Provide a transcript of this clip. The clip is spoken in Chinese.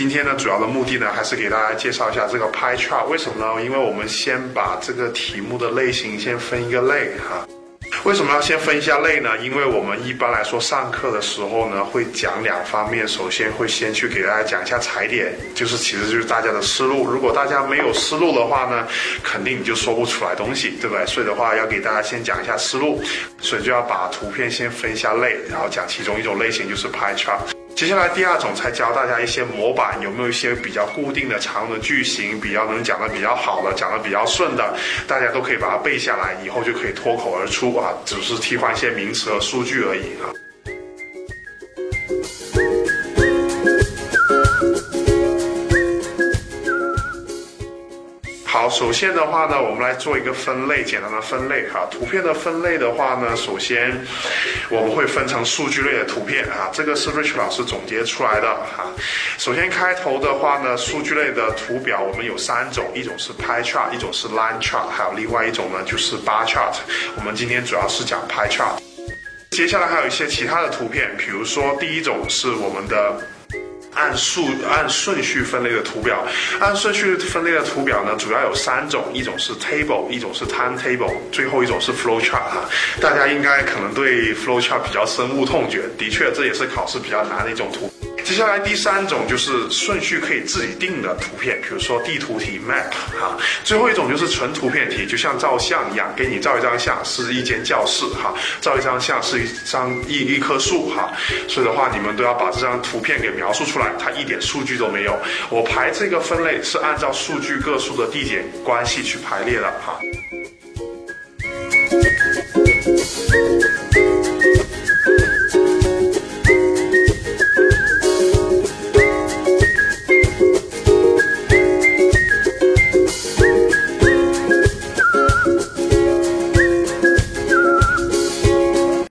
今天呢，主要的目的呢，还是给大家介绍一下这个 pie chart。为什么呢？因为我们先把这个题目的类型先分一个类哈。为什么要先分一下类呢？因为我们一般来说上课的时候呢，会讲两方面。首先会先去给大家讲一下踩点，就是其实就是大家的思路。如果大家没有思路的话呢，肯定你就说不出来东西，对不对？所以的话要给大家先讲一下思路，所以就要把图片先分一下类，然后讲其中一种类型就是 pie chart。接下来第二种才教大家一些模板，有没有一些比较固定的常用的句型，比较能讲的比较好的，讲的比较顺的，大家都可以把它背下来，以后就可以脱口而出啊，只是替换一些名词和数据而已啊。好，首先的话呢，我们来做一个分类，简单的分类哈。图片的分类的话呢，首先我们会分成数据类的图片啊，这个是 Rich 老师总结出来的哈。首先开头的话呢，数据类的图表我们有三种，一种是 Pie Chart，一种是 Line Chart，还有另外一种呢就是 Bar Chart。我们今天主要是讲 Pie Chart。接下来还有一些其他的图片，比如说第一种是我们的。按数按顺序分类的图表，按顺序分类的图表呢，主要有三种，一种是 table，一种是 timetable，最后一种是 flow chart 哈。大家应该可能对 flow chart 比较深恶痛绝，的确这也是考试比较难的一种图。接下来第三种就是顺序可以自己定的图片，比如说地图题 map 哈。最后一种就是纯图片题，就像照相一样，给你照一张相是一间教室哈，照一张相是一张一一棵树哈。所以的话，你们都要把这张图片给描述出来，它一点数据都没有。我排这个分类是按照数据个数的递减关系去排列的哈。